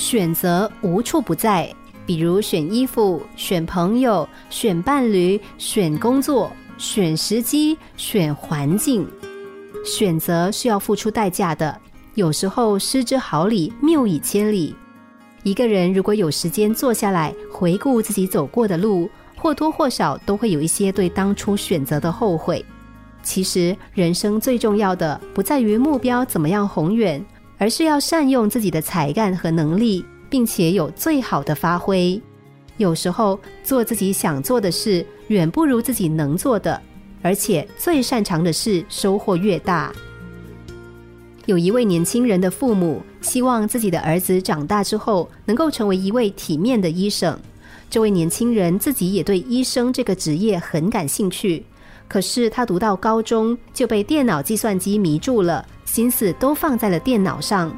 选择无处不在，比如选衣服、选朋友、选伴侣、选工作、选时机、选环境。选择是要付出代价的，有时候失之毫厘，谬以千里。一个人如果有时间坐下来回顾自己走过的路，或多或少都会有一些对当初选择的后悔。其实，人生最重要的不在于目标怎么样宏远，而是要善用自己的才干和能力，并且有最好的发挥。有时候，做自己想做的事，远不如自己能做的，而且最擅长的事收获越大。有一位年轻人的父母希望自己的儿子长大之后能够成为一位体面的医生。这位年轻人自己也对医生这个职业很感兴趣。可是他读到高中就被电脑、计算机迷住了，心思都放在了电脑上。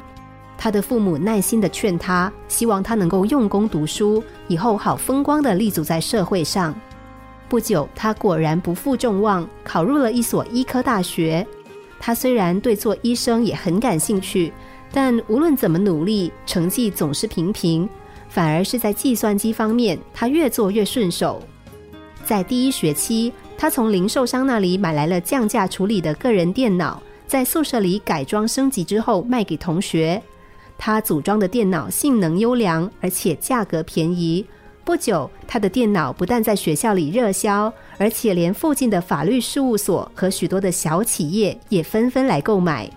他的父母耐心的劝他，希望他能够用功读书，以后好风光的立足在社会上。不久，他果然不负众望，考入了一所医科大学。他虽然对做医生也很感兴趣，但无论怎么努力，成绩总是平平，反而是在计算机方面，他越做越顺手。在第一学期。他从零售商那里买来了降价处理的个人电脑，在宿舍里改装升级之后卖给同学。他组装的电脑性能优良，而且价格便宜。不久，他的电脑不但在学校里热销，而且连附近的法律事务所和许多的小企业也纷纷来购买。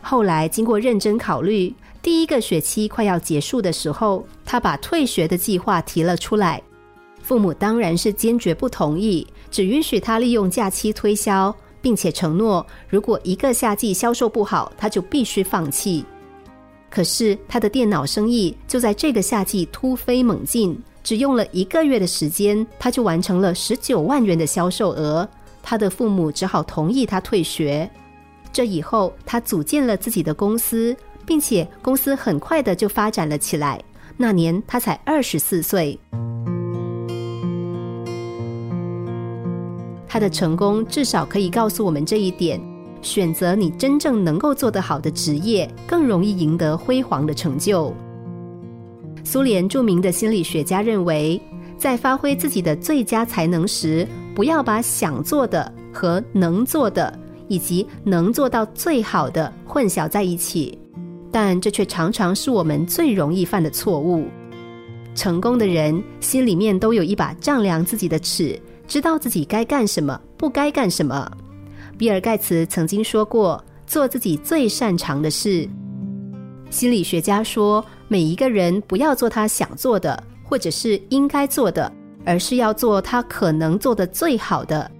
后来，经过认真考虑，第一个学期快要结束的时候，他把退学的计划提了出来。父母当然是坚决不同意。只允许他利用假期推销，并且承诺，如果一个夏季销售不好，他就必须放弃。可是他的电脑生意就在这个夏季突飞猛进，只用了一个月的时间，他就完成了十九万元的销售额。他的父母只好同意他退学。这以后，他组建了自己的公司，并且公司很快的就发展了起来。那年他才二十四岁。他的成功至少可以告诉我们这一点：选择你真正能够做得好的职业，更容易赢得辉煌的成就。苏联著名的心理学家认为，在发挥自己的最佳才能时，不要把想做的和能做的以及能做到最好的混淆在一起。但这却常常是我们最容易犯的错误。成功的人心里面都有一把丈量自己的尺。知道自己该干什么，不该干什么。比尔盖茨曾经说过：“做自己最擅长的事。”心理学家说：“每一个人不要做他想做的，或者是应该做的，而是要做他可能做的最好的。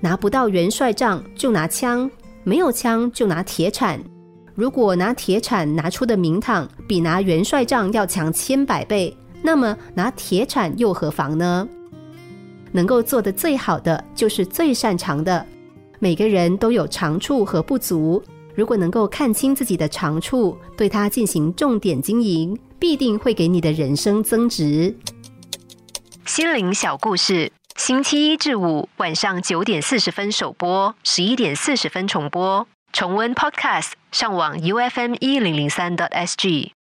拿不到元帅杖就拿枪，没有枪就拿铁铲。如果拿铁铲拿出的名堂比拿元帅杖要强千百倍，那么拿铁铲又何妨呢？”能够做的最好的就是最擅长的。每个人都有长处和不足，如果能够看清自己的长处，对它进行重点经营，必定会给你的人生增值。心灵小故事，星期一至五晚上九点四十分首播，十一点四十分重播。重温 Podcast，上网 U F M 一零零三 t S G。